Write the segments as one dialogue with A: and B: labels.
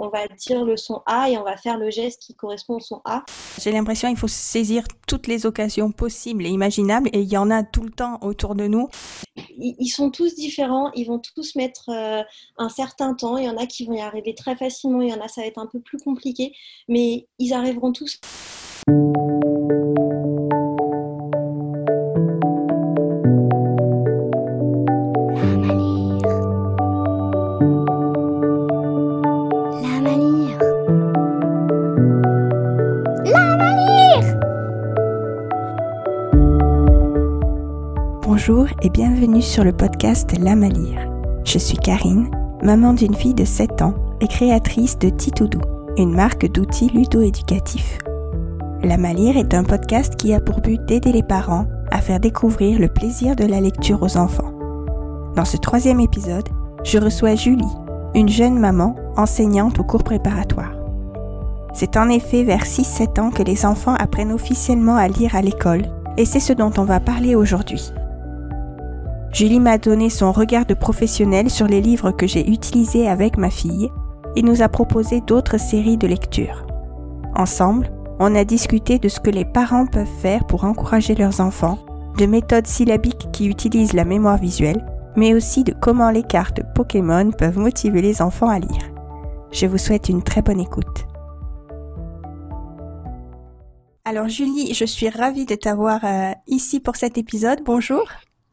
A: on va dire le son A et on va faire le geste qui correspond au son A.
B: J'ai l'impression qu'il faut saisir toutes les occasions possibles et imaginables et il y en a tout le temps autour de nous.
A: Ils sont tous différents, ils vont tous mettre euh, un certain temps. Il y en a qui vont y arriver très facilement, il y en a ça va être un peu plus compliqué, mais ils arriveront tous.
B: Bienvenue sur le podcast La Malire. Je suis Karine, maman d'une fille de 7 ans et créatrice de Titoudou, une marque d'outils ludo-éducatifs. La Malire est un podcast qui a pour but d'aider les parents à faire découvrir le plaisir de la lecture aux enfants. Dans ce troisième épisode, je reçois Julie, une jeune maman enseignante au cours préparatoire. C'est en effet vers 6-7 ans que les enfants apprennent officiellement à lire à l'école et c'est ce dont on va parler aujourd'hui. Julie m'a donné son regard de professionnel sur les livres que j'ai utilisés avec ma fille et nous a proposé d'autres séries de lecture. Ensemble, on a discuté de ce que les parents peuvent faire pour encourager leurs enfants, de méthodes syllabiques qui utilisent la mémoire visuelle, mais aussi de comment les cartes Pokémon peuvent motiver les enfants à lire. Je vous souhaite une très bonne écoute. Alors Julie, je suis ravie de t'avoir euh, ici pour cet épisode. Bonjour.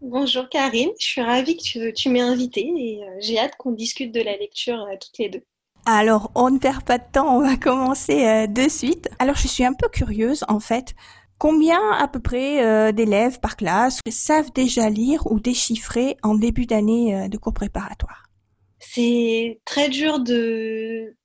A: Bonjour Karine, je suis ravie que tu, m'aies invitée et euh, j'ai hâte qu'on discute de la lecture euh, toutes les deux.
B: Alors, on ne perd pas de temps, on va commencer euh, de suite. Alors, je suis un peu curieuse en fait. Combien à peu près d'élèves par classe savent déjà lire ou déchiffrer en début d'année de cours préparatoire
A: C'est très dur de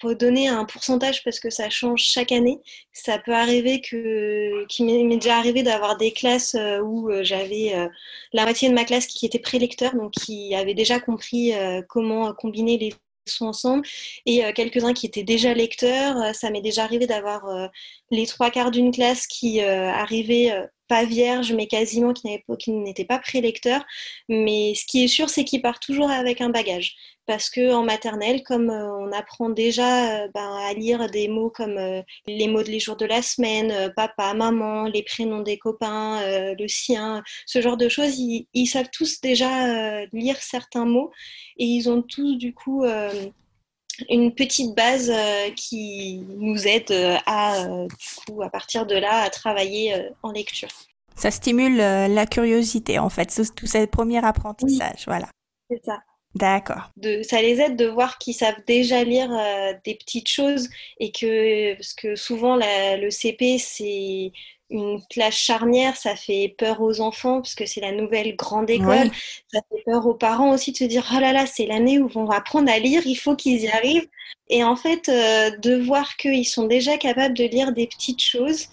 A: pour donner un pourcentage parce que ça change chaque année. Ça peut arriver que, qu'il m'est déjà arrivé d'avoir des classes euh, où euh, j'avais euh, la moitié de ma classe qui était prélecteur, donc qui avait déjà compris comment combiner les sons ensemble, et quelques-uns qui étaient déjà lecteurs. Ça m'est déjà arrivé d'avoir les trois quarts d'une classe qui arrivaient pas vierges, mais quasiment qui n'étaient pas prélecteurs. Mais ce qui est sûr, c'est qu'ils partent toujours avec un bagage parce que en maternelle, comme euh, on apprend déjà euh, ben, à lire des mots comme euh, les mots de les jours de la semaine, papa, maman, les prénoms des copains, le sien, ce genre de choses, ils, savent tous déjà lire certains mots et ils ont tous du coup une petite base qui nous aide à, du coup, à partir de là, à travailler en lecture.
B: Ça stimule la curiosité, en fait, tout ce premier apprentissage, voilà.
A: C'est ça.
B: D'accord.
A: ça les aide de voir qu'ils savent déjà lire euh, des petites choses et que, parce que souvent le CP, c'est une classe charnière, ça fait peur aux enfants parce que c'est la nouvelle grande école. Ça fait peur aux parents aussi de se dire oh là là, c'est l'année où on va apprendre à lire, il faut qu'ils y arrivent. Et en fait, euh, de voir qu'ils sont déjà capables de lire des petites choses,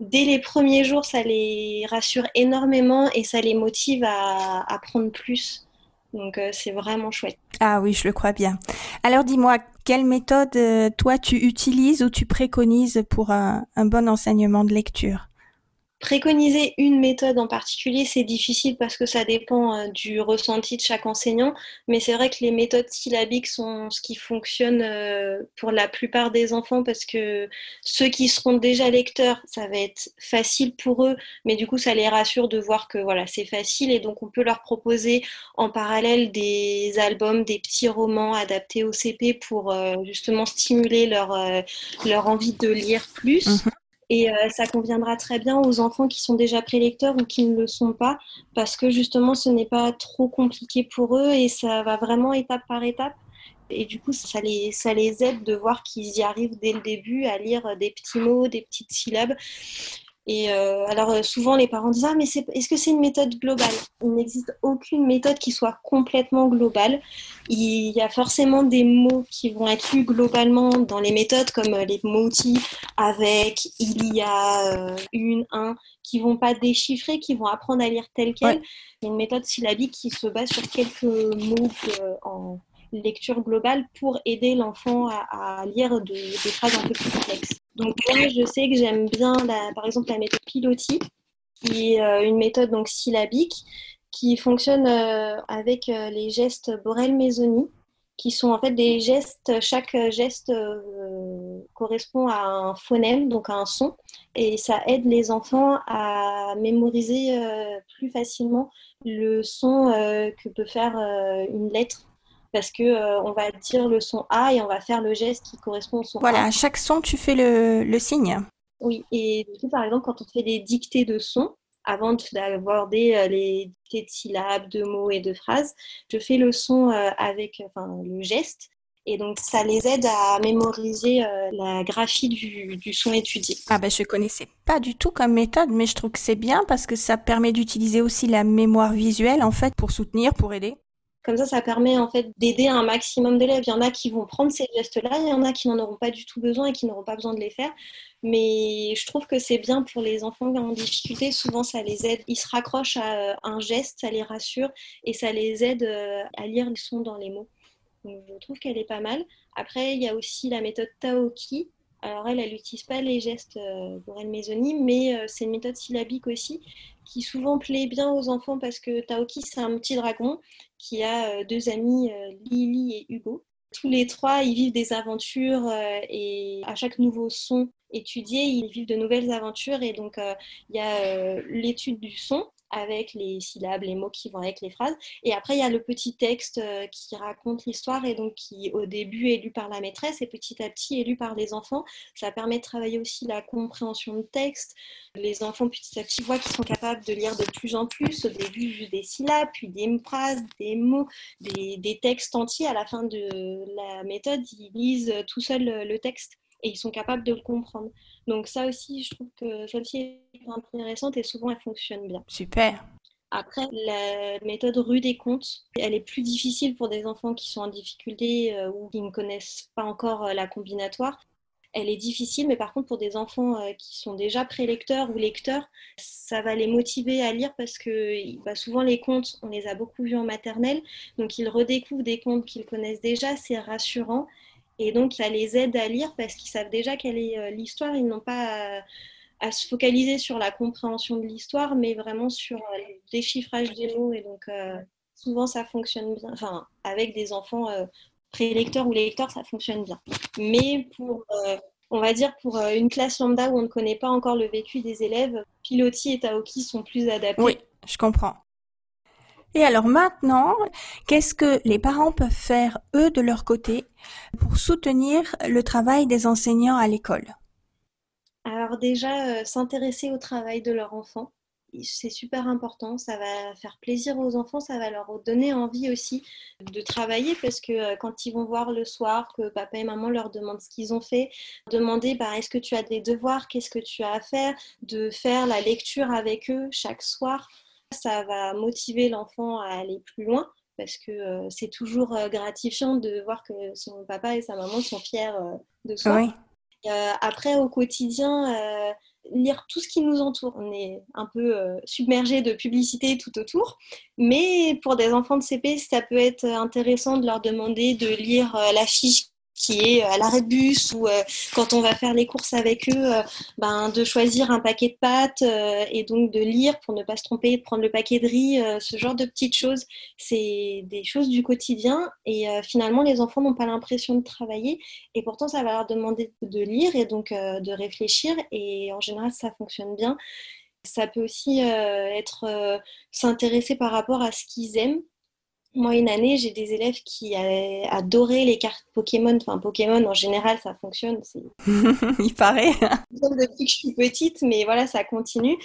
A: dès les premiers jours, ça les rassure énormément et ça les motive à apprendre plus. Donc euh, c'est vraiment chouette.
B: Ah oui, je le crois bien. Alors dis-moi, quelle méthode euh, toi tu utilises ou tu préconises pour un bon enseignement de lecture?
A: Préconiser une méthode en particulier, c'est difficile parce que ça dépend euh, du ressenti de chaque enseignant, mais c'est vrai que les méthodes syllabiques sont ce qui fonctionne euh, pour la plupart des enfants parce que ceux qui seront déjà lecteurs, ça va être facile pour eux, mais du coup ça les rassure de voir que voilà, c'est facile et donc on peut leur proposer en parallèle des albums, des petits romans adaptés au CP pour euh, justement stimuler leur, leur envie de lire plus. Mmh et euh, ça conviendra très bien aux enfants qui sont déjà prélecteurs ou qui ne le sont pas, parce que justement, ce n'est pas trop compliqué pour eux et ça va vraiment étape par étape. Et du coup, ça les, ça les aide de voir qu'ils y arrivent dès le début à lire des petits mots, des petites syllabes. Et euh, alors euh, souvent les parents disent ah mais est-ce que c'est une méthode globale? Il n'existe aucune méthode qui soit complètement globale. Il y a forcément des mots qui vont être lus globalement dans les méthodes comme euh, les mots-outils avec, il y a, une, un, qui vont pas déchiffrer, qui vont apprendre à lire tel quel. C'est une méthode syllabique qui se base sur quelques mots en lecture globale pour aider l'enfant à, lire des phrases un peu plus complexes. Donc moi, je sais que j'aime bien, par exemple, la méthode Piloti, qui est euh, une méthode donc syllabique qui fonctionne euh, avec euh, les gestes Borel-Mésoni, qui sont en fait des gestes. Chaque geste correspond à un phonème, donc à un son, et ça aide les enfants à mémoriser plus facilement le son que peut faire une lettre. Parce que on va dire le son A et on va faire le geste qui correspond au son
B: Voilà, à chaque son, tu fais le, le signe.
A: Oui, et du coup, par exemple, quand on fait des dictées de sons, avant d'aborder euh, les dictées de syllabes, de mots et de phrases, je fais le son euh, avec enfin, le geste. Et donc, ça les aide à mémoriser euh, la graphie du, du, son étudié.
B: Ah ben, je connaissais pas du tout comme méthode, mais je trouve que c'est bien parce que ça permet d'utiliser aussi la mémoire visuelle, en fait, pour soutenir, pour aider.
A: Comme ça, ça permet en fait d'aider un maximum d'élèves. Il y en a qui vont prendre ces gestes-là, il y en a qui n'en auront pas du tout besoin et qui n'auront pas besoin de les faire. Mais je trouve que c'est bien pour les enfants en difficulté. Souvent, ça les aide. Ils se raccrochent à euh, un geste, ça les rassure et ça les aide euh, à lire le son dans les mots. Je trouve qu'elle est pas mal. Après, il y a aussi la méthode Taoki. Alors elle, elle n'utilise pas les gestes euh, pour elle mésonyme, mais c'est une méthode syllabique aussi qui souvent plaît bien aux enfants parce que Taoki, c'est un petit dragon qui a euh, deux amis, euh, Lily et Hugo. Tous les trois, ils vivent des aventures euh, et à chaque nouveau son étudié, ils vivent de nouvelles aventures. Et donc, il y a l'étude du son avec les syllabes, les mots qui vont avec les phrases. Et après, il y a le petit texte euh, qui raconte l'histoire et donc qui, au début, est lu par la maîtresse et petit à petit est lu par les enfants. Ça permet de travailler aussi la compréhension de texte. Les enfants, petit à petit, voient qu'ils sont capables de lire de plus en plus. Au début, juste des syllabes, puis des phrases, des mots, des, textes entiers. À la fin de la méthode, ils lisent tout seuls le texte et ils sont capables de le comprendre. Donc ça aussi, je trouve que celle-ci est intéressante et souvent elle fonctionne bien.
B: Super.
A: Après, la méthode rue des comptes, elle est plus difficile pour des enfants qui sont en difficulté euh, ou qui ne connaissent pas encore euh, la combinatoire. Elle est difficile, mais par contre, pour des enfants euh, qui sont déjà prélecteurs ou lecteurs, ça va les motiver à lire parce que bah, souvent les contes, on les a beaucoup vus en maternelle, donc ils redécouvrent des contes qu'ils connaissent déjà, c'est rassurant. Et donc, ça les aide à lire parce qu'ils savent déjà quelle est euh, l'histoire. Ils n'ont pas à, se focaliser sur la compréhension de l'histoire, mais vraiment sur euh, le déchiffrage des mots. Et donc, euh, souvent, ça fonctionne bien. Enfin, avec des enfants prélecteurs ou lecteurs, ça fonctionne bien. Mais pour, on va dire, pour une classe lambda où on ne connaît pas encore le vécu des élèves, Piloti et Taoki sont plus adaptés.
B: Oui, je comprends. Et alors maintenant, qu'est-ce que les parents peuvent faire, eux, de leur côté, pour soutenir le travail des enseignants à l'école?
A: Alors déjà, euh, s'intéresser au travail de leur enfant. C'est super important, ça va faire plaisir aux enfants, ça va leur donner envie aussi de travailler parce que euh, quand ils vont voir le soir que papa et maman leur demandent ce qu'ils ont fait, demander bah, est-ce que tu as des devoirs, qu'est-ce que tu as à faire, de faire la lecture avec eux chaque soir, ça va motiver l'enfant à aller plus loin parce que euh, c'est toujours euh, gratifiant de voir que son papa et sa maman sont fiers euh, de soi. après, au quotidien, lire tout ce qui nous entoure. On est un peu submergé de publicité tout autour, mais pour des enfants de CP, ça peut être intéressant de leur demander de lire la fiche qui est euh, à l'arrêt de bus ou euh, quand on va faire les courses avec eux, euh, ben, de choisir un paquet de pâtes et donc de lire pour ne pas se tromper, de prendre le paquet de riz, ce genre de petites choses. C'est des choses du quotidien et finalement les enfants n'ont pas l'impression de travailler et pourtant ça va leur demander de lire et donc de réfléchir et en général ça fonctionne bien. Ça peut aussi être s'intéresser par rapport à ce qu'ils aiment moi, une année, j'ai des élèves qui adoraient les cartes Pokémon. Enfin, Pokémon, en général, ça fonctionne.
B: Il paraît.
A: Depuis que je suis petite, mais voilà, ça continue.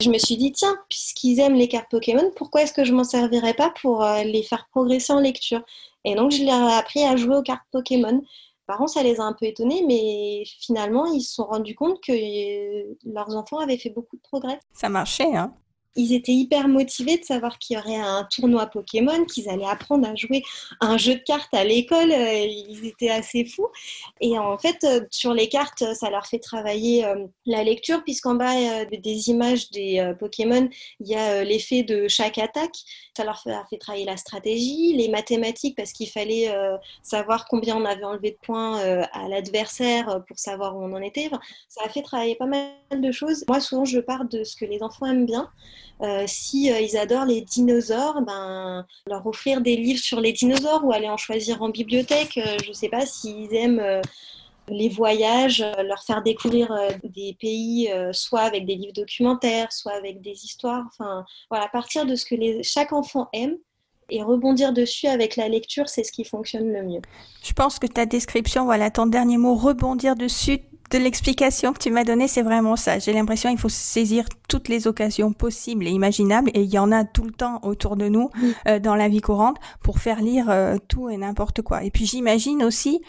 A: Je me suis dit, tiens, puisqu'ils aiment les cartes Pokémon, pourquoi est-ce que je m'en servirais pas pour euh, les faire progresser en lecture? Et donc, je leur ai appris à jouer aux cartes Pokémon. Par contre, ça les a un peu étonnés, mais finalement, ils se sont rendus compte que euh, leurs enfants avaient fait beaucoup de progrès.
B: Ça marchait, hein
A: ils étaient hyper motivés de savoir qu'il y aurait un tournoi Pokémon, qu'ils allaient apprendre à jouer un jeu de cartes à l'école. Euh, ils étaient assez fous. Et en fait, euh, sur les cartes, ça leur fait travailler euh, la lecture, puisqu'en bas des images des Pokémon, il y a l'effet de chaque attaque. Ça leur fait, travailler la stratégie, les mathématiques, parce qu'il fallait savoir combien on avait enlevé de points à l'adversaire pour savoir où on en était. ça a fait travailler pas mal de choses. Moi, souvent, je pars de ce que les enfants aiment bien. Euh, si ils adorent les dinosaures, ben, leur offrir des livres sur les dinosaures ou aller en choisir en bibliothèque. je ne sais pas s'ils aiment les voyages, leur faire découvrir des pays, soit avec des livres documentaires, soit avec des histoires. Enfin, voilà, partir de ce que chaque enfant aime, et rebondir dessus avec la lecture, c'est ce qui fonctionne le mieux.
B: Je pense que ta description, voilà, ton dernier mot, rebondir dessus, de l'explication que tu m'as donnée, c'est vraiment ça. J'ai l'impression qu'il faut saisir toutes les occasions possibles et imaginables, et il y en a tout le temps autour de nous euh, dans la vie courante pour faire lire euh, tout et n'importe quoi. Et puis j'imagine aussi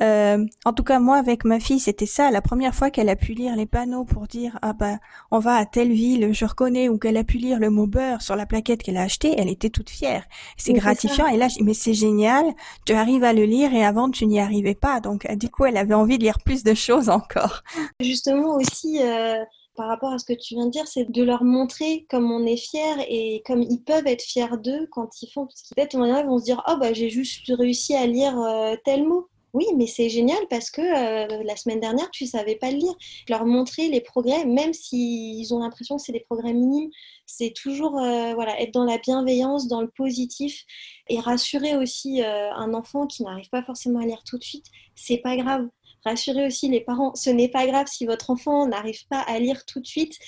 B: euh, en tout cas, moi, avec ma fille, c'était ça. La première fois qu'elle a pu lire les panneaux pour dire ah bah on va à telle ville, je reconnais, ou qu'elle a pu lire le mot beurre sur la plaquette qu'elle a achetée, elle était toute fière. C'est gratifiant. Et là, mais c'est génial. Tu arrives à le lire et avant tu n'y arrivais pas. Donc du coup, elle avait envie de lire plus de choses encore.
A: Justement aussi. Euh par rapport à ce que tu viens de dire, c'est de leur montrer comme on est fier et comme ils peuvent être fiers d'eux quand ils font. Parce qu'ils peut-être ils vont se dire Oh, bah, j'ai juste réussi à lire euh, tel mot. Oui, mais c'est génial parce que euh, la semaine dernière, tu ne savais pas le lire. Leur montrer les progrès, même s'ils ont l'impression que c'est des progrès minimes, c'est toujours euh, voilà, être dans la bienveillance, dans le positif et rassurer aussi euh, un enfant qui n'arrive pas forcément à lire tout de suite. C'est pas grave rassurez aussi les parents, ce n'est pas grave si votre enfant n'arrive pas à lire tout de suite.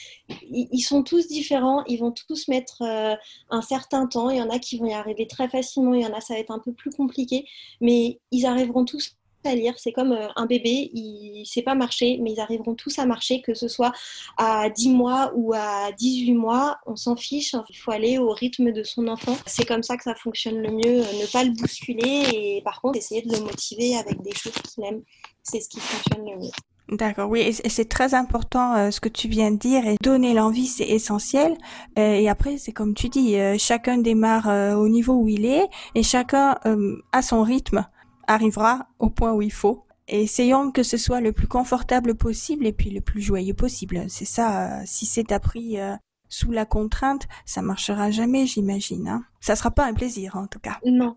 A: Ils sont tous différents, ils vont tous mettre euh, un certain temps. Il y en a qui vont y arriver très facilement, il y en a ça va être un peu plus compliqué, mais ils arriveront tous à lire. C'est comme euh, un bébé, il ne sait pas marcher, mais ils arriveront tous à marcher, que ce soit à 10 mois ou à 18 mois. On s'en fiche, il faut aller au rythme de son enfant. C'est comme ça que ça fonctionne le mieux, ne pas le bousculer et par contre essayer de le motiver avec des choses qu'il aime. C'est ce qui fonctionne le mieux.
B: D'accord, oui, et c'est très important euh, ce que tu viens de dire et donner l'envie, c'est essentiel. Euh, et après, c'est comme tu dis, chacun démarre au niveau où il est et chacun a son rythme arrivera au point où il faut. Essayons que ce soit le plus confortable possible et puis le plus joyeux possible. C'est ça, euh, si c'est appris euh, sous la contrainte, ça marchera jamais, j'imagine. Hein. Ça sera pas un plaisir, en tout cas.
A: Non,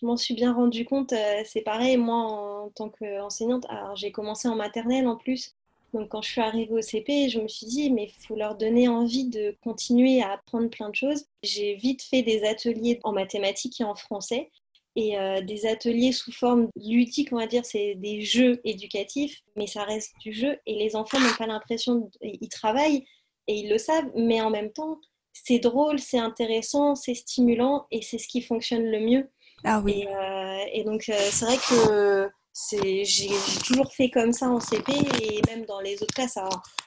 A: je m'en suis bien rendu compte. Euh, c'est pareil, moi, en tant qu'enseignante, j'ai commencé en maternelle en plus. Donc quand je suis arrivée au CP, je me suis dit, mais il faut leur donner envie de continuer à apprendre plein de choses. J'ai vite fait des ateliers en mathématiques et en français et euh, des ateliers sous forme ludique, on va dire, c'est des jeux éducatifs, mais ça reste du jeu et les enfants n'ont pas l'impression, ils travaillent et ils le savent, mais en même temps, c'est drôle, c'est intéressant, c'est stimulant et c'est ce qui fonctionne le mieux.
B: Ah oui.
A: Et, euh, et donc, euh, c'est vrai que j'ai toujours fait comme ça en CP et même dans les autres classes.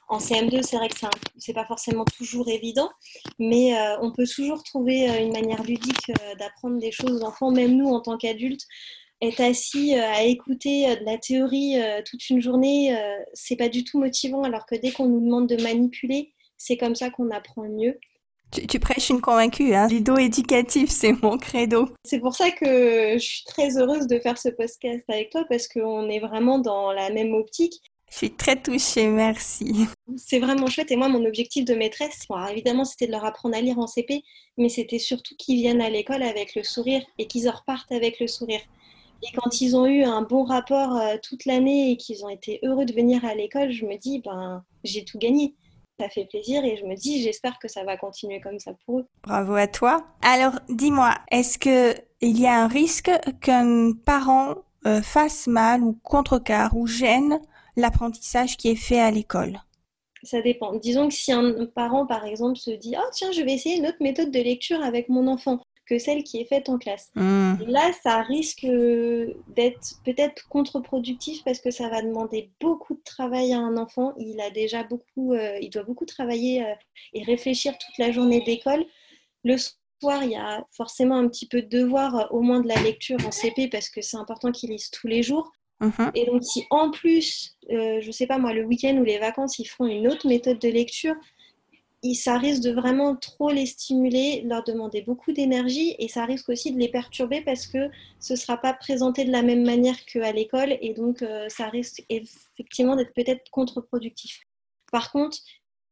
A: en CM2, c'est vrai que c'est pas forcément toujours évident, mais euh, on peut toujours trouver euh, une manière ludique euh, d'apprendre des choses aux enfants, même nous en tant qu'adultes. Être assis à écouter de la théorie toute une journée, c'est pas du tout motivant, alors que dès qu'on nous demande de manipuler, c'est comme ça qu'on apprend mieux.
B: Tu, prêches une convaincue, hein. Ludo éducatif, c'est mon credo.
A: C'est pour ça que je suis très heureuse de faire ce podcast avec toi parce qu'on est vraiment dans la même optique.
B: Je suis très touchée, merci.
A: C'est vraiment chouette. Et moi, mon objectif de maîtresse, évidemment, c'était de leur apprendre à lire en CP, mais c'était surtout qu'ils viennent à l'école avec le sourire et qu'ils en repartent avec le sourire. Et quand ils ont eu un bon rapport euh, toute l'année et qu'ils ont été heureux de venir à l'école, je me dis, ben, j'ai tout gagné ça fait plaisir et je me dis j'espère que ça va continuer comme ça pour eux.
B: Bravo à toi. Alors dis-moi, est-ce que il y a un risque qu'un parent euh, fasse mal ou contrecarre ou gêne l'apprentissage qui est fait à l'école?
A: Ça dépend. Disons que si un parent, par exemple, se dit Oh, tiens, je vais essayer une autre méthode de lecture avec mon enfant que celle qui est faite en classe. Hmm. Là, ça risque d'être peut-être contre-productif parce que ça va demander beaucoup de travail à un enfant. Il a déjà beaucoup, euh, il doit beaucoup travailler euh, et réfléchir toute la journée d'école. Le soir, il y a forcément un petit peu de devoir, euh, au moins de la lecture en CP parce que c'est important qu'il lise tous les jours. Mhm. Et donc, si en plus, je ne sais pas moi, le week-end ou les vacances, ils font une autre méthode de lecture, ça risque de vraiment trop les stimuler, leur demander beaucoup d'énergie et ça risque aussi de les perturber parce que ce ne sera pas présenté de la même manière qu'à l'école et donc euh, ça risque effectivement d'être peut-être contre-productif. Par contre,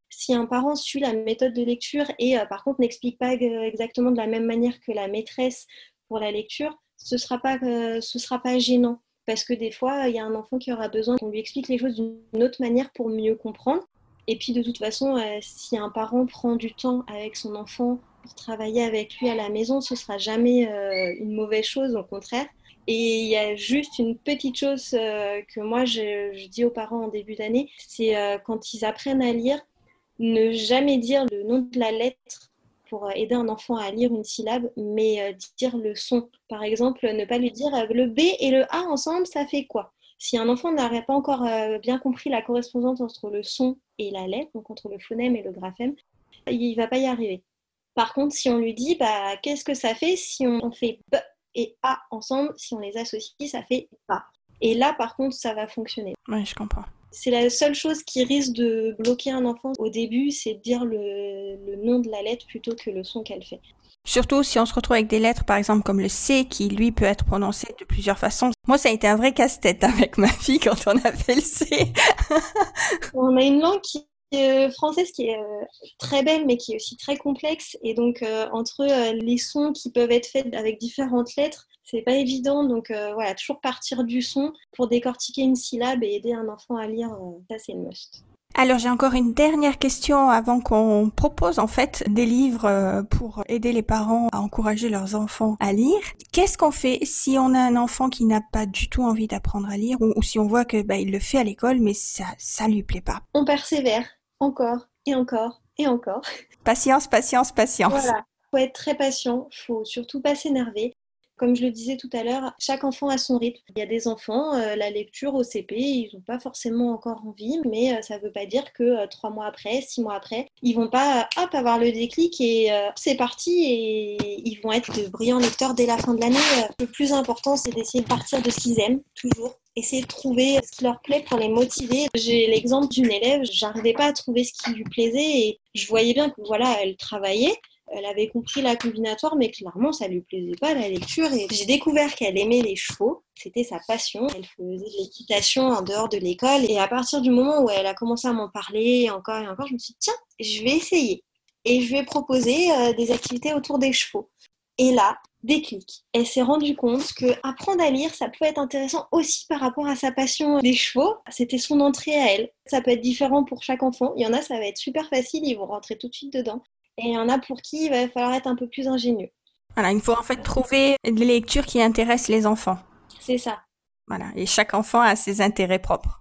A: si un parent suit la méthode de lecture et euh, par contre n'explique pas exactement de la même manière que la maîtresse pour la lecture, ce ne sera, pas, euh, sera pas gênant parce que des fois, il y a un enfant qui aura besoin qu'on lui explique les choses d'une autre manière pour mieux comprendre. Et puis de toute façon, euh, si un parent prend du temps avec son enfant pour travailler avec lui à la maison, ce sera jamais euh, une mauvaise chose, au contraire. Et il y a juste une petite chose euh, que moi je, dis aux parents en début d'année, c'est quand ils apprennent à lire, ne jamais dire le nom de la lettre pour aider un enfant à lire une syllabe, mais dire le son. Par exemple, ne pas lui dire le B et le A ensemble, ça fait quoi? Si un enfant n'aurait pas encore bien compris la correspondance entre le son et la lettre, donc entre le phonème et le graphème, il ne va pas y arriver. Par contre, si on lui dit bah, qu'est-ce que ça fait si on fait B et A ensemble, si on les associe, ça fait A. Et là, par contre, ça va fonctionner.
B: Oui, je comprends.
A: C'est la seule chose qui risque de bloquer un enfant au début, c'est de dire le, nom de la lettre plutôt que le son qu'elle fait.
B: Surtout si on se retrouve avec des lettres, par exemple, comme le C, qui lui peut être prononcé de plusieurs façons. Moi, ça a été un vrai casse-tête avec ma fille quand on a fait le C.
A: on a une langue qui euh, française qui est euh, très belle, mais qui est aussi très complexe. Et donc, euh, entre les sons qui peuvent être faits avec différentes lettres, c'est pas évident. Donc, voilà, toujours partir du son pour décortiquer une syllabe et aider un enfant à lire, ça, c'est le must.
B: Alors j'ai encore une dernière question avant qu'on propose en fait des livres euh, pour aider les parents à encourager leurs enfants à lire. Qu'est-ce qu'on fait si on a un enfant qui n'a pas du tout envie d'apprendre à lire ou, si on voit que bah, il le fait à l'école mais ça ça lui plaît pas?
A: On persévère encore et encore et encore.
B: Patience, patience, patience.
A: Voilà. Faut être très patient, faut surtout pas s'énerver. Comme je le disais tout à l'heure, chaque enfant a son rythme. Il y a des enfants, euh, la lecture au CP, ils n'ont pas forcément encore envie, mais euh, ça ne veut pas dire que euh, trois mois après, six mois après, ils vont pas hop avoir le déclic et c'est parti et ils vont être de brillants lecteurs dès la fin de l'année. Le plus important, c'est d'essayer de partir de ce qu'ils aiment toujours essayer de trouver ce qui leur plaît pour les motiver. J'ai l'exemple d'une élève, j'arrivais pas à trouver ce qui lui plaisait et je voyais bien que voilà, elle travaillait, elle avait compris la combinatoire, mais clairement, ça lui plaisait pas la lecture. Et j'ai découvert qu'elle aimait les chevaux. C'était sa passion. Elle faisait de l'équitation en dehors de l'école. Et à partir du moment où elle a commencé à m'en parler encore et encore, je me suis dit, tiens, je vais essayer. Et je vais proposer euh, des activités autour des chevaux. Et là, déclic. Elle s'est rendue compte que apprendre à lire, ça peut être intéressant aussi par rapport à sa passion des chevaux. C'était son entrée à elle. Ça peut être différent pour chaque enfant. Il y en a, ça va être super facile, ils vont rentrer tout de suite dedans. Et il y en a pour qui il va falloir être un peu plus ingénieux.
B: Voilà, il faut en fait trouver des lectures qui intéressent les enfants.
A: C'est ça.
B: Voilà, et chaque enfant a ses intérêts propres.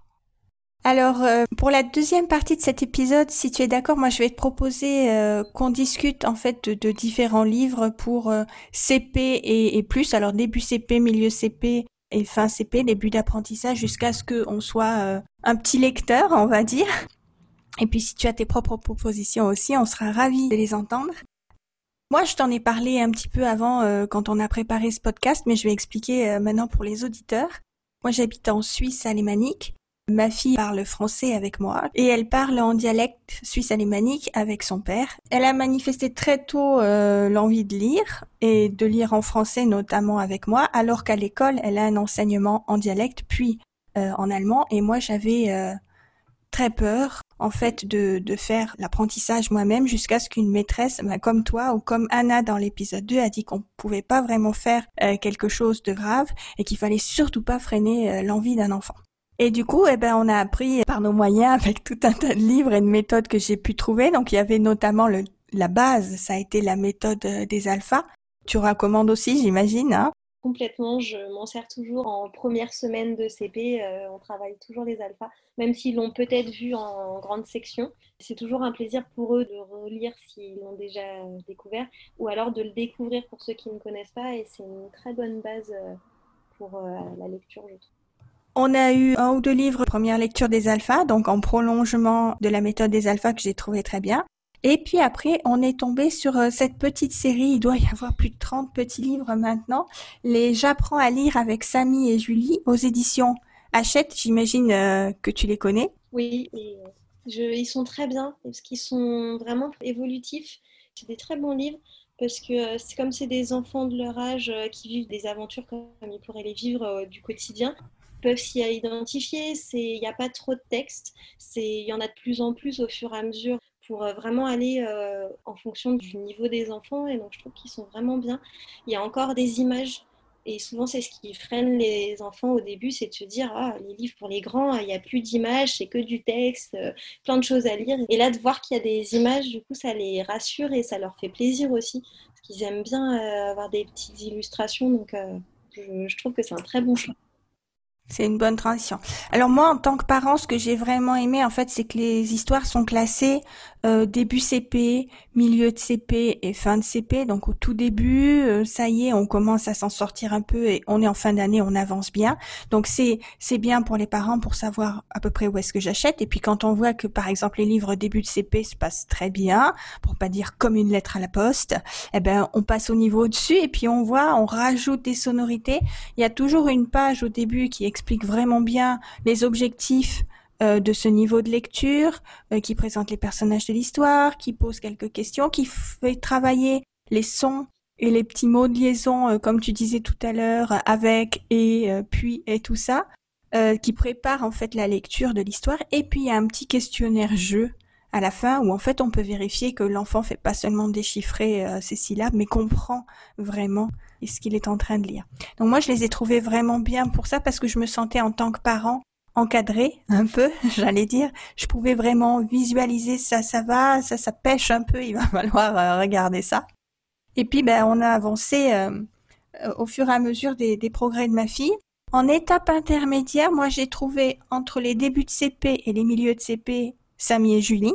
B: Alors, euh, pour la deuxième partie de cet épisode, si tu es d'accord, moi je vais te proposer euh, qu'on discute en fait de, différents livres pour euh, CP et, et, plus. Alors début CP, milieu CP et fin CP, début d'apprentissage, jusqu'à ce qu'on soit un petit lecteur, on va dire. Et puis si tu as tes propres propositions aussi, on sera ravis de les entendre. Moi, je t'en ai parlé un petit peu avant euh, quand on a préparé ce podcast, mais je vais expliquer euh, maintenant pour les auditeurs. Moi, j'habite en Suisse alémanique. Ma fille parle français avec moi et elle parle en dialecte suisse alémanique avec son père. Elle a manifesté très tôt euh, l'envie de lire et de lire en français notamment avec moi, alors qu'à l'école, elle a un enseignement en dialecte puis en allemand et moi j'avais très peur en fait de, de faire l'apprentissage moi-même jusqu'à ce qu'une maîtresse bah, comme toi ou comme Anna dans l'épisode 2 a dit qu'on pouvait pas vraiment faire euh, quelque chose de grave et qu'il fallait surtout pas freiner euh, l'envie d'un enfant. Et du coup, eh ben, on a appris par nos moyens avec tout un tas de livres et de méthodes que j'ai pu trouver. Donc, il y avait notamment le, la base, ça a été la méthode euh, des alphas. Tu recommandes aussi, j'imagine, hein?
A: Complètement, je m'en sers toujours en première semaine de CP. Euh, on travaille toujours les alphas, même s'ils l'ont peut-être vu en grande section. C'est toujours un plaisir pour eux de relire s'ils l'ont déjà découvert, ou alors de le découvrir pour ceux qui ne connaissent pas. Et c'est une très bonne base euh, pour euh, la lecture, je trouve.
B: On a eu un ou deux livres première lecture des alphas, donc en prolongement de la méthode des alphas que j'ai trouvé très bien. Et puis après, on est tombé sur euh, cette petite série, il doit y avoir plus de 30 petits livres maintenant, les J'apprends à lire avec Samy et Julie aux éditions Hachette, j'imagine euh, que tu les connais.
A: Oui, ils sont très bien, parce qu'ils sont vraiment évolutifs. C'est des très bons livres, parce que euh, c'est comme c'est des enfants de leur âge qui vivent des aventures comme ils pourraient les vivre du quotidien peuvent s'y identifier. Il n'y a pas trop de texte. Il y en a de plus en plus au fur et à mesure pour euh, vraiment aller euh, en fonction du niveau des enfants. Et donc, je trouve qu'ils sont vraiment bien. Il y a encore des images Et souvent, c'est ce qui freine les enfants au début, c'est de se dire, ah, les livres pour les grands, il n'y a plus d'images, c'est que du texte, euh, plein de choses à lire. Et là, de voir qu'il y a des images, du coup, ça les rassure et ça leur fait plaisir aussi, parce qu'ils aiment bien avoir des petites illustrations. Donc, je, je trouve que c'est un très bon choix.
B: C'est une bonne transition. Alors moi, en tant que parent, ce que j'ai vraiment aimé, en fait, c'est que les histoires sont classées euh, début CP, milieu de CP et fin de CP. Donc au tout début, euh, ça y est, on commence à s'en sortir un peu et on est en fin d'année, on avance bien. Donc c'est c'est bien pour les parents pour savoir à peu près où est-ce que j'achète. Et puis quand on voit que par exemple les livres début de CP se passent très bien, pour pas dire comme une lettre à la poste, eh ben on passe au niveau au-dessus et puis on voit, on rajoute des sonorités. Il y a toujours une page au début qui explique vraiment bien les objectifs euh, de ce niveau de lecture, euh, qui présente les personnages de l'histoire, qui pose quelques questions, qui fait travailler les sons et les petits mots de liaison, euh, comme tu disais tout à l'heure, avec et puis et tout ça, qui prépare en fait la lecture de l'histoire. Et puis il y a un petit questionnaire jeu à la fin où en fait on peut vérifier que l'enfant fait pas seulement déchiffrer ses syllabes, mais comprend vraiment ce qu'il est en train de lire. Donc moi je les ai trouvés vraiment bien pour ça parce que je me sentais en tant que parent encadré un peu, j'allais dire. Je pouvais vraiment visualiser ça, ça va, ça, ça pêche un peu, il va falloir euh, regarder ça. Et puis, ben, on a avancé euh, euh, au fur et à mesure des, progrès de ma fille. En étape intermédiaire, moi, j'ai trouvé entre les débuts de CP et les milieux de CP, Samy et Julie.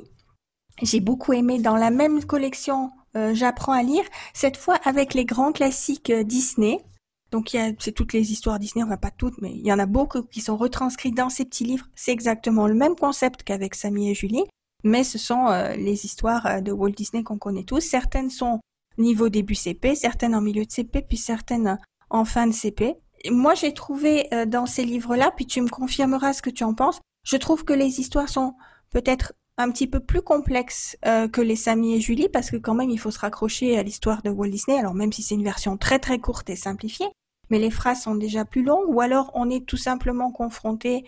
B: J'ai beaucoup aimé dans la même collection J'apprends à lire, cette fois avec les grands classiques Disney. Donc c'est toutes les histoires Disney, enfin pas toutes, mais il y en a beaucoup qui sont retranscrites dans ces petits livres. C'est exactement le même concept qu'avec Samy et Julie, mais ce sont euh, les histoires euh, de Walt Disney qu'on connaît tous. Certaines sont niveau début CP, certaines en milieu de CP, puis certaines en fin de CP. moi j'ai trouvé euh, dans ces livres-là, puis tu me confirmeras ce que tu en penses, je trouve que les histoires sont peut-être un petit peu plus complexes que les Samy et Julie, parce que quand même il faut se raccrocher à l'histoire de Walt Disney, alors même si c'est une version très très courte et simplifiée, mais les phrases sont déjà plus longues, ou alors on est tout simplement confronté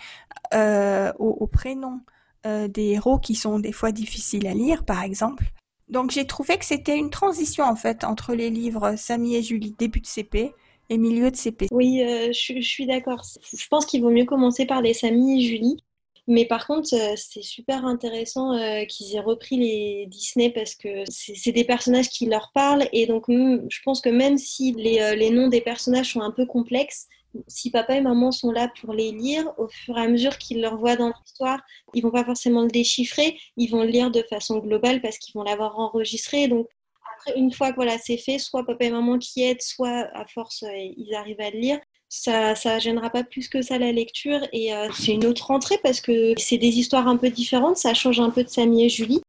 B: euh, aux, prénoms euh, des héros qui sont des fois difficiles à lire, par exemple. Donc j'ai trouvé que c'était une transition en fait entre les livres Samy et Julie début de CP et milieu de CP.
A: Oui, euh, je, je, suis d'accord. Je pense qu'il vaut mieux commencer par les Samy et Julie mais par contre, euh, c'est super intéressant euh, qu'ils aient repris les Disney parce que c'est des personnages qui leur parlent. Et donc, je pense que même si les, euh, les noms des personnages sont un peu complexes, si papa et maman sont là pour les lire, au fur et à mesure qu'ils leur voient dans l'histoire, ils vont pas forcément le déchiffrer, ils vont le lire de façon globale parce qu'ils vont l'avoir enregistré. Donc après, une fois que voilà, c'est fait, soit papa et maman qui aident, soit à force, ils arrivent à le lire ça ça gênera pas plus que ça la lecture et euh, c'est une autre entrée parce que c'est des histoires un peu différentes, ça change un peu de Samy et Julie.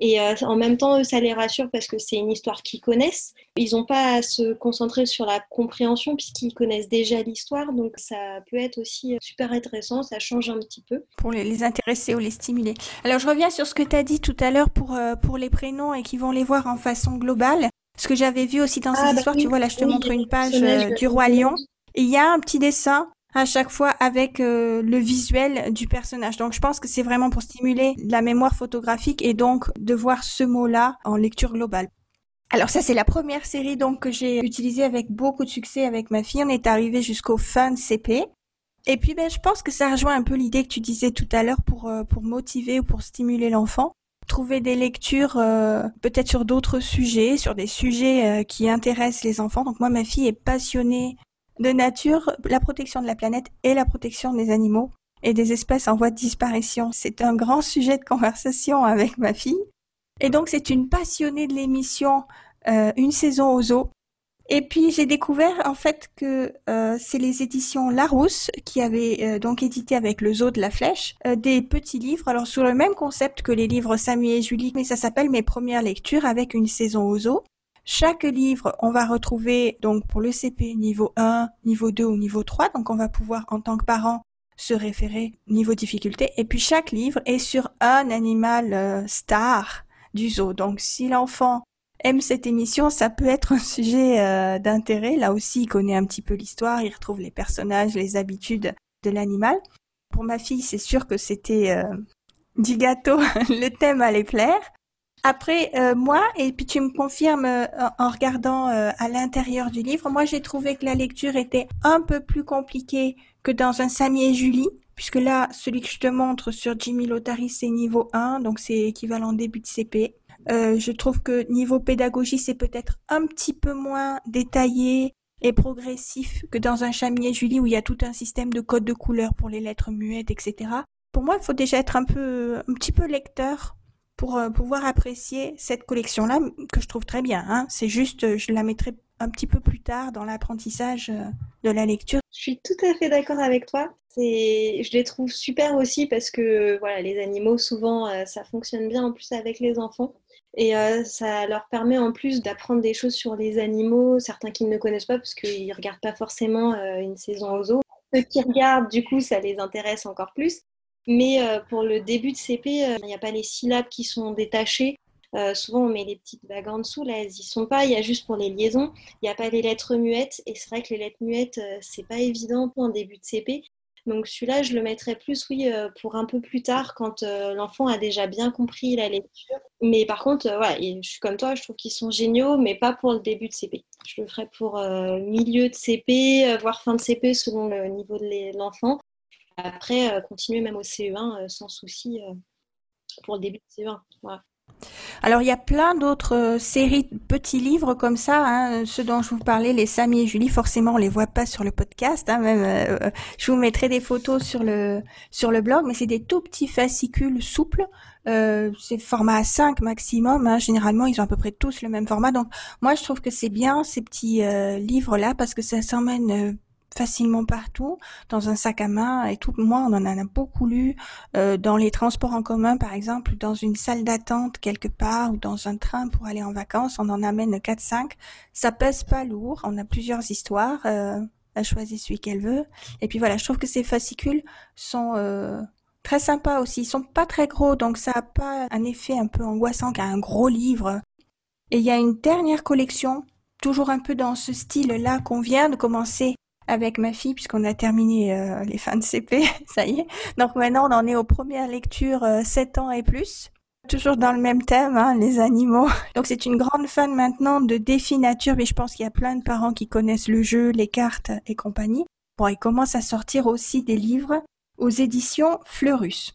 A: Et euh, en même temps, ça les rassure parce que c'est une histoire qu'ils connaissent. Ils n'ont pas à se concentrer sur la compréhension puisqu'ils connaissent déjà l'histoire. Donc ça peut être aussi super intéressant, ça change un petit peu.
B: Pour les, intéresser ou les stimuler. Alors je reviens sur ce que tu as dit tout à l'heure pour, euh, pour les prénoms et qui vont les voir en façon globale. Ce que j'avais vu aussi dans ces ah, bah histoires, tu vois, là je te montre une page du Roi Lion il y a un petit dessin à chaque fois avec euh, le visuel du personnage. Donc je pense que c'est vraiment pour stimuler la mémoire photographique et donc de voir ce mot-là en lecture globale. Alors ça c'est la première série donc que j'ai utilisée avec beaucoup de succès avec ma fille. On est arrivé jusqu'au fin de CP. Et puis ben je pense que ça rejoint un peu l'idée que tu disais tout à l'heure pour euh, pour motiver ou pour stimuler l'enfant. Trouver des lectures euh, peut-être sur d'autres sujets, sur des sujets qui intéressent les enfants. Donc moi ma fille est passionnée de nature, la protection de la planète et la protection des animaux et des espèces en voie de disparition. C'est un grand sujet de conversation avec ma fille. Et donc c'est une passionnée de l'émission euh, Une saison aux eaux. Et puis j'ai découvert en fait que euh, c'est les éditions Larousse qui avaient euh, donc édité avec le zoo de la flèche des petits livres, alors sur le même concept que les livres Samuel et Julie, mais ça s'appelle Mes premières lectures avec une saison aux eaux. Chaque livre, on va retrouver donc pour le CP niveau 1, niveau 2 ou niveau 3. Donc on va pouvoir en tant que parent se référer niveau difficulté. Et puis chaque livre est sur un animal euh, star du zoo. Donc si l'enfant aime cette émission, ça peut être un sujet euh, d'intérêt. Là aussi, il connaît un petit peu l'histoire, il retrouve les personnages, les habitudes de l'animal. Pour ma fille, c'est sûr que c'était euh, du gâteau, le thème allait plaire. Après, euh, moi, et puis tu me confirmes euh, en regardant euh, à l'intérieur du livre, moi j'ai trouvé que la lecture était un peu plus compliquée que dans un Samy et Julie, puisque là, celui que je te montre sur Jimmy Lotari, c'est niveau 1, donc c'est équivalent début de CP. je trouve que niveau pédagogie, c'est peut-être un petit peu moins détaillé et progressif que dans un Chamier Julie où il y a tout un système de code de couleurs pour les lettres muettes, etc. Pour moi, il faut déjà être un peu, un petit peu lecteur pour euh, pouvoir apprécier cette collection-là, que je trouve très bien. Hein. C'est juste, euh, je la mettrai un petit peu plus tard dans l'apprentissage euh, de la lecture.
A: Je suis tout à fait d'accord avec toi. Je les trouve super aussi parce que voilà, les animaux, souvent, ça fonctionne bien en plus avec les enfants. Et ça leur permet en plus d'apprendre des choses sur les animaux, certains qui ne connaissent pas parce qu'ils ne regardent pas forcément une saison aux zoo. Ceux qui regardent, du coup, ça les intéresse encore plus. Mais euh, pour le début de CP, euh, il n'y a pas les syllabes qui sont détachées. Euh, souvent, on met les petites vagues en dessous. Là, elles n'y sont pas. Il y a juste pour les liaisons. Il n'y a pas les lettres muettes. Et c'est vrai que les lettres muettes, c'est pas évident pour un début de CP. Donc celui-là, je le mettrais plus, oui, pour un peu plus tard, quand l'enfant a déjà bien compris la lecture. Mais par contre, je suis comme toi, je trouve qu'ils sont géniaux, mais pas pour le début de CP. Je le ferais pour milieu de CP, voire fin de CP selon le niveau de l'enfant. Après, euh, continuer même au CE1 euh, sans souci euh, pour le début de CE1.
B: Alors il y a plein d'autres séries petits livres comme ça, hein, ceux dont je vous parlais, les Samy et Julie. Forcément, on les voit pas sur le podcast. Hein, je vous mettrai des photos sur le blog, mais c'est des tout petits fascicules souples. c'est format 5 maximum. Hein. Généralement, ils ont à peu près tous le même format. Donc moi, je trouve que c'est bien ces petits livres là parce que ça s'emmène facilement partout, dans un sac à main et tout. Moi, on en a beaucoup lu euh, dans les transports en commun, par exemple, dans une salle d'attente quelque part ou dans un train pour aller en vacances. On en amène 4-5. Ça pèse pas lourd. On a plusieurs histoires. Euh, elle choisit celui qu'elle veut. Et puis voilà, je trouve que ces fascicules sont euh, très sympas aussi. Ils sont pas très gros, donc ça a pas un effet un peu angoissant qu'un gros livre. Et il y a une dernière collection, toujours un peu dans ce style-là qu'on vient de commencer avec ma fille puisqu'on a terminé euh, les fins de CP, ça y est. Donc maintenant on en est aux premières lectures euh, 7 ans et plus. Toujours dans le même thème, hein, les animaux. Donc c'est une grande fan maintenant de défis nature, mais je pense qu'il y a plein de parents qui connaissent le jeu, les cartes et compagnie. Bon, il commence à sortir aussi des livres aux éditions Fleurus.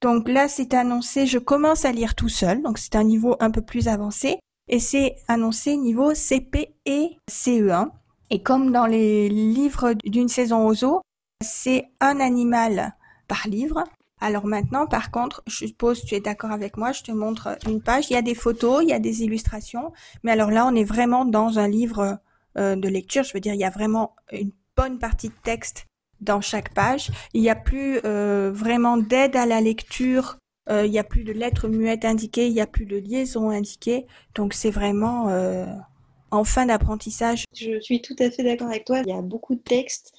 B: Donc là, c'est annoncé, je commence à lire tout seul, donc c'est un niveau un peu plus avancé, et c'est annoncé niveau CP et CE1. Et comme dans les livres d'une saison aux eaux, c'est un animal par livre. Alors maintenant, par contre, je suppose que tu es d'accord avec moi, je te montre une page. Il y a des photos, il y a des illustrations, mais alors là, on est vraiment dans un livre euh, de lecture. Je veux dire, il y a vraiment une bonne partie de texte dans chaque page. Il n'y a plus euh, vraiment d'aide à la lecture. Euh, il n'y a plus de lettres muettes indiquées, il n'y a plus de liaisons indiquées. Donc c'est vraiment en fin d'apprentissage.
A: Je suis tout à fait d'accord avec toi. Il y a beaucoup de textes.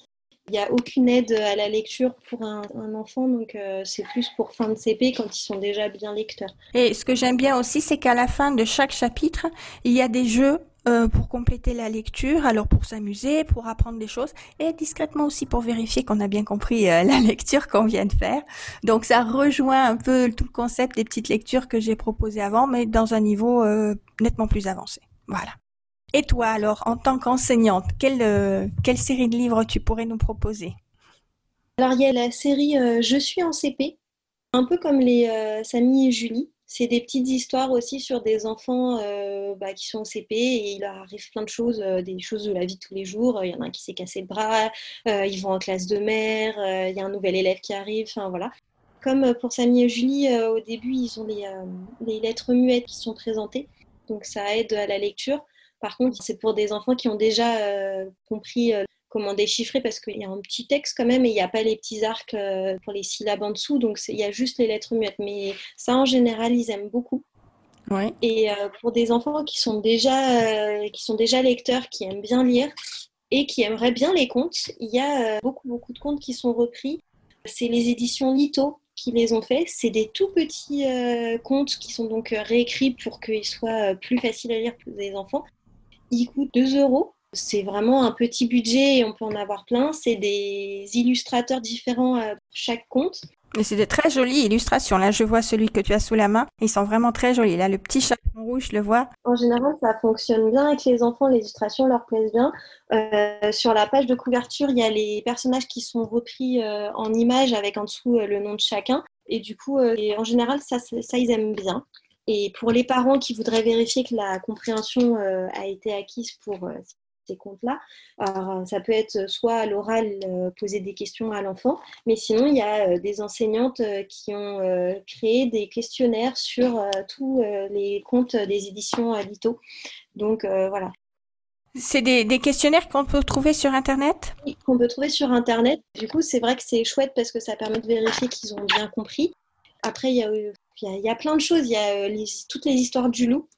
A: Il n'y a aucune aide à la lecture pour un, enfant, donc euh, c'est plus pour fin de CP quand ils sont déjà bien lecteurs.
B: Et ce que j'aime bien aussi, c'est qu'à la fin de chaque chapitre, il y a des jeux euh, pour compléter la lecture, alors pour s'amuser, pour apprendre des choses, et discrètement aussi pour vérifier qu'on a bien compris euh, la lecture qu'on vient de faire. Donc ça rejoint un peu tout le concept des petites lectures que j'ai proposées avant, mais dans un niveau nettement plus avancé. Voilà. Et toi alors, en tant qu'enseignante, quelle, euh, quelle série de livres tu pourrais nous proposer?
A: Alors il y a la série euh, Je suis en CP, un peu comme les euh, Samy et Julie. C'est des petites histoires aussi sur des enfants bah, qui sont en CP et il arrive plein de choses, des choses de la vie de tous les jours. Il y en a un qui s'est cassé le bras, ils vont en classe de mer, il y a un nouvel élève qui arrive, enfin voilà. Comme pour Samy et Julie, au début, ils ont les, les lettres muettes qui sont présentées, donc ça aide à la lecture. Par contre, c'est pour des enfants qui ont déjà euh, compris euh, comment déchiffrer parce qu'il y a un petit texte quand même et il n'y a pas les petits arcs euh, pour les syllabes en dessous, donc il y a juste les lettres muettes. Mais ça, en général, ils aiment beaucoup. Et pour des enfants qui sont, déjà, qui sont déjà lecteurs, qui aiment bien lire et qui aimeraient bien les contes, il y a beaucoup, beaucoup de contes qui sont repris. C'est les éditions Lito qui les ont faits. C'est des tout petits contes qui sont donc réécrits pour qu'ils soient plus faciles à lire pour les enfants. Il coûte 2 euros. C'est vraiment un petit budget et on peut en avoir plein. C'est des illustrateurs différents à chaque compte.
B: Mais c'est des très jolies illustrations. Là, je vois celui que tu as sous la main. Ils sont vraiment très jolis. Là, le petit chaperon rouge, je le vois.
A: En général, ça fonctionne bien avec les enfants. Les illustrations leur plaisent bien. Euh, sur la page de couverture, il y a les personnages qui sont repris euh, en images avec en dessous euh, le nom de chacun. Et du coup, en général, ça, ça, ils aiment bien. Et pour les parents qui voudraient vérifier que la compréhension a été acquise pour ces comptes-là. Alors, ça peut être soit à l'oral, euh, poser des questions à l'enfant, mais sinon, il y a euh, des enseignantes euh, qui ont créé des questionnaires sur tous les comptes des éditions Lito. Donc, voilà.
B: C'est des, des, questionnaires qu'on peut trouver sur Internet?
A: Oui, qu'on peut trouver sur Internet. Du coup, c'est vrai que c'est chouette parce que ça permet de vérifier qu'ils ont bien compris. Après, il y a, il y a, plein de choses. Il y a toutes les histoires du loup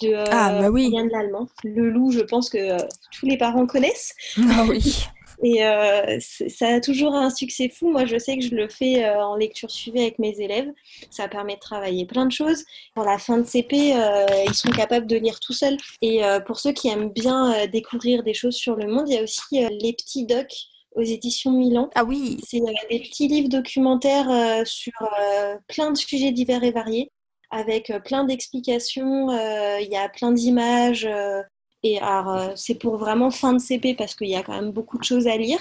A: de euh,
B: ah, bah oui.
A: de l'allemand. Le loup, je pense que euh, tous les parents connaissent.
B: Ah oui.
A: Et euh, ça a toujours un succès fou. Moi, je sais que je le fais en lecture suivie avec mes élèves. Ça permet de travailler plein de choses. Pour la fin de CP, ils sont capables de lire tout seuls. Et pour ceux qui aiment bien découvrir des choses sur le monde, il y a aussi les petits docs aux éditions Milan.
B: Ah oui.
A: C'est des petits livres documentaires sur plein de sujets divers et variés avec euh, plein d'explications, euh, il y a plein d'images. Euh, et alors, c'est pour vraiment fin de CP parce qu'il y a quand même beaucoup de choses à lire.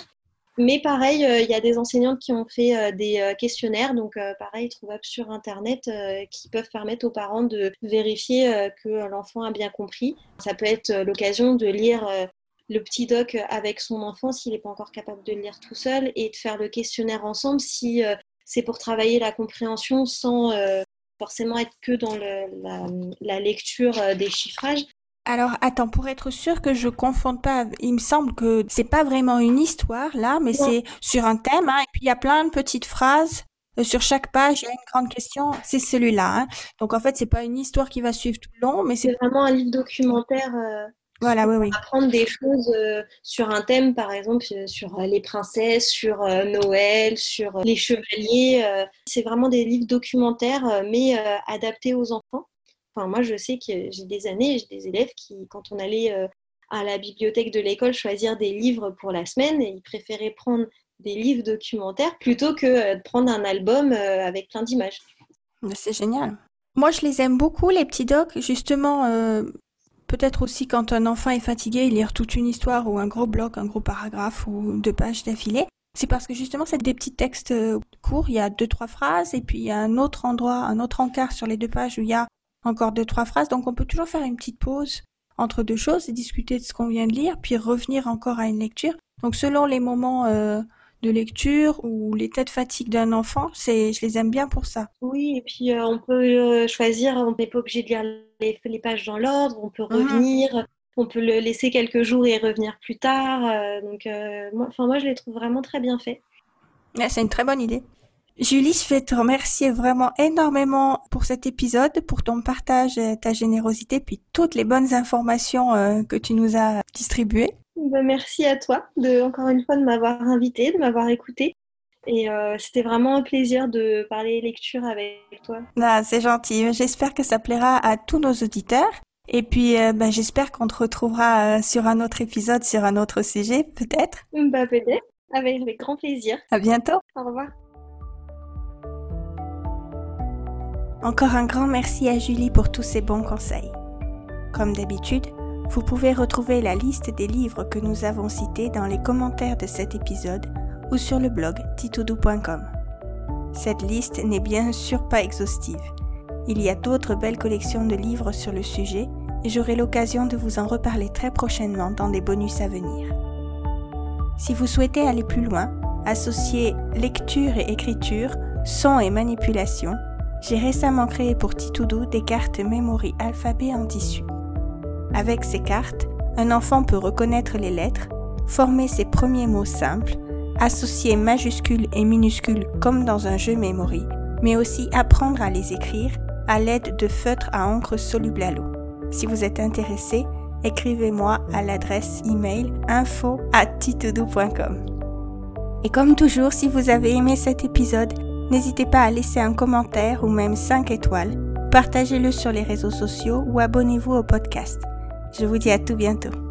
A: Mais pareil, il y a des enseignantes qui ont fait des questionnaires, donc pareil, trouvables sur Internet, qui peuvent permettre aux parents de vérifier que l'enfant a bien compris. Ça peut être l'occasion de lire le petit doc avec son enfant s'il n'est pas encore capable de le lire tout seul et de faire le questionnaire ensemble si c'est pour travailler la compréhension sans forcément être que dans la, lecture euh, des chiffrages.
B: Alors attends, pour être sûr que je confonde pas, il me semble que c'est pas vraiment une histoire là, mais c'est sur un thème, hein, et puis il y a plein de petites phrases. Euh, sur chaque page, il y a une grande question, c'est celui-là. Hein. Donc en fait, c'est pas une histoire qui va suivre tout le long, mais
A: c'est vraiment un livre documentaire. Euh,
B: voilà, oui, oui.
A: Apprendre des choses euh, sur un thème, par exemple, euh, sur euh, les princesses, sur Noël, sur les chevaliers. c'est vraiment des livres documentaires, mais adaptés aux enfants. Enfin, moi, je sais que j'ai des années, j'ai des élèves qui, quand on allait à la bibliothèque de l'école choisir des livres pour la semaine, ils préféraient prendre des livres documentaires plutôt que de prendre un album avec plein d'images.
B: C'est génial. Moi, je les aime beaucoup, les petits docs. Justement, Peut-être aussi quand un enfant est fatigué, lire toute une histoire ou un gros bloc, un gros paragraphe ou deux pages d'affilée. C'est parce que justement, c'est des petits textes euh, courts, il y a deux, trois phrases, et puis il y a un autre endroit, un autre encart sur les deux pages où il y a encore deux, trois phrases. Donc on peut toujours faire une petite pause entre deux choses et discuter de ce qu'on vient de lire, puis revenir encore à une lecture. Donc selon les moments euh, de lecture ou les têtes fatigue d'un enfant, c'est, je les aime bien pour ça.
A: Oui, et puis euh, on peut choisir, on n'est pas obligé de lire les, pages dans l'ordre, on peut revenir, on peut le laisser quelques jours et revenir plus tard. Euh, donc, euh, moi, je les trouve vraiment très bien faits.
B: c'est une très bonne idée. Julie, je vais te remercier vraiment énormément pour cet épisode, pour ton partage, ta générosité, puis toutes les bonnes informations euh, que tu nous as distribuées.
A: Ben, merci à toi, de, encore une fois, de m'avoir invité, de m'avoir écouté. Et euh, c'était vraiment un plaisir de parler lecture avec toi.
B: Ah, c'est gentil. J'espère que ça plaira à tous nos auditeurs. Et puis, euh, bah, j'espère qu'on te retrouvera euh, sur un autre épisode, sur un autre sujet, peut-être.
A: Bah, peut-être. Avec, avec grand plaisir.
B: À bientôt.
A: Au revoir.
B: Encore un grand merci à Julie pour tous ses bons conseils. Comme d'habitude, vous pouvez retrouver la liste des livres que nous avons cités dans les commentaires de cet épisode ou sur le blog titoudou.com. Cette liste n'est bien sûr pas exhaustive. Il y a d'autres belles collections de livres sur le sujet et j'aurai l'occasion de vous en reparler très prochainement dans des bonus à venir. Si vous souhaitez aller plus loin, associer lecture et écriture, son et manipulation, j'ai récemment créé pour Titoudou des cartes Memory alphabet en tissu. Avec ces cartes, un enfant peut reconnaître les lettres, former ses premiers mots simples, associer majuscules et minuscules comme dans un jeu memory, mais aussi apprendre à les écrire à l'aide de feutres à encre soluble à l'eau. Si vous êtes intéressé, écrivez-moi à l'adresse email info Et comme toujours, si vous avez aimé cet épisode, n'hésitez pas à laisser un commentaire ou même 5 étoiles, partagez-le sur les réseaux sociaux ou abonnez-vous au podcast. Je vous dis à tout bientôt.